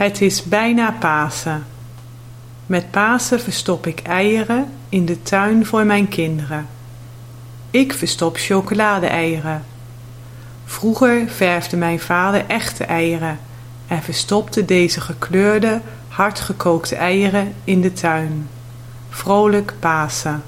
Het is bijna Pasen. Met Pasen verstop ik eieren in de tuin voor mijn kinderen. Ik verstop chocolade-eieren. Vroeger verfde mijn vader echte eieren en verstopte deze gekleurde, hardgekookte eieren in de tuin. Vrolijk Pasen.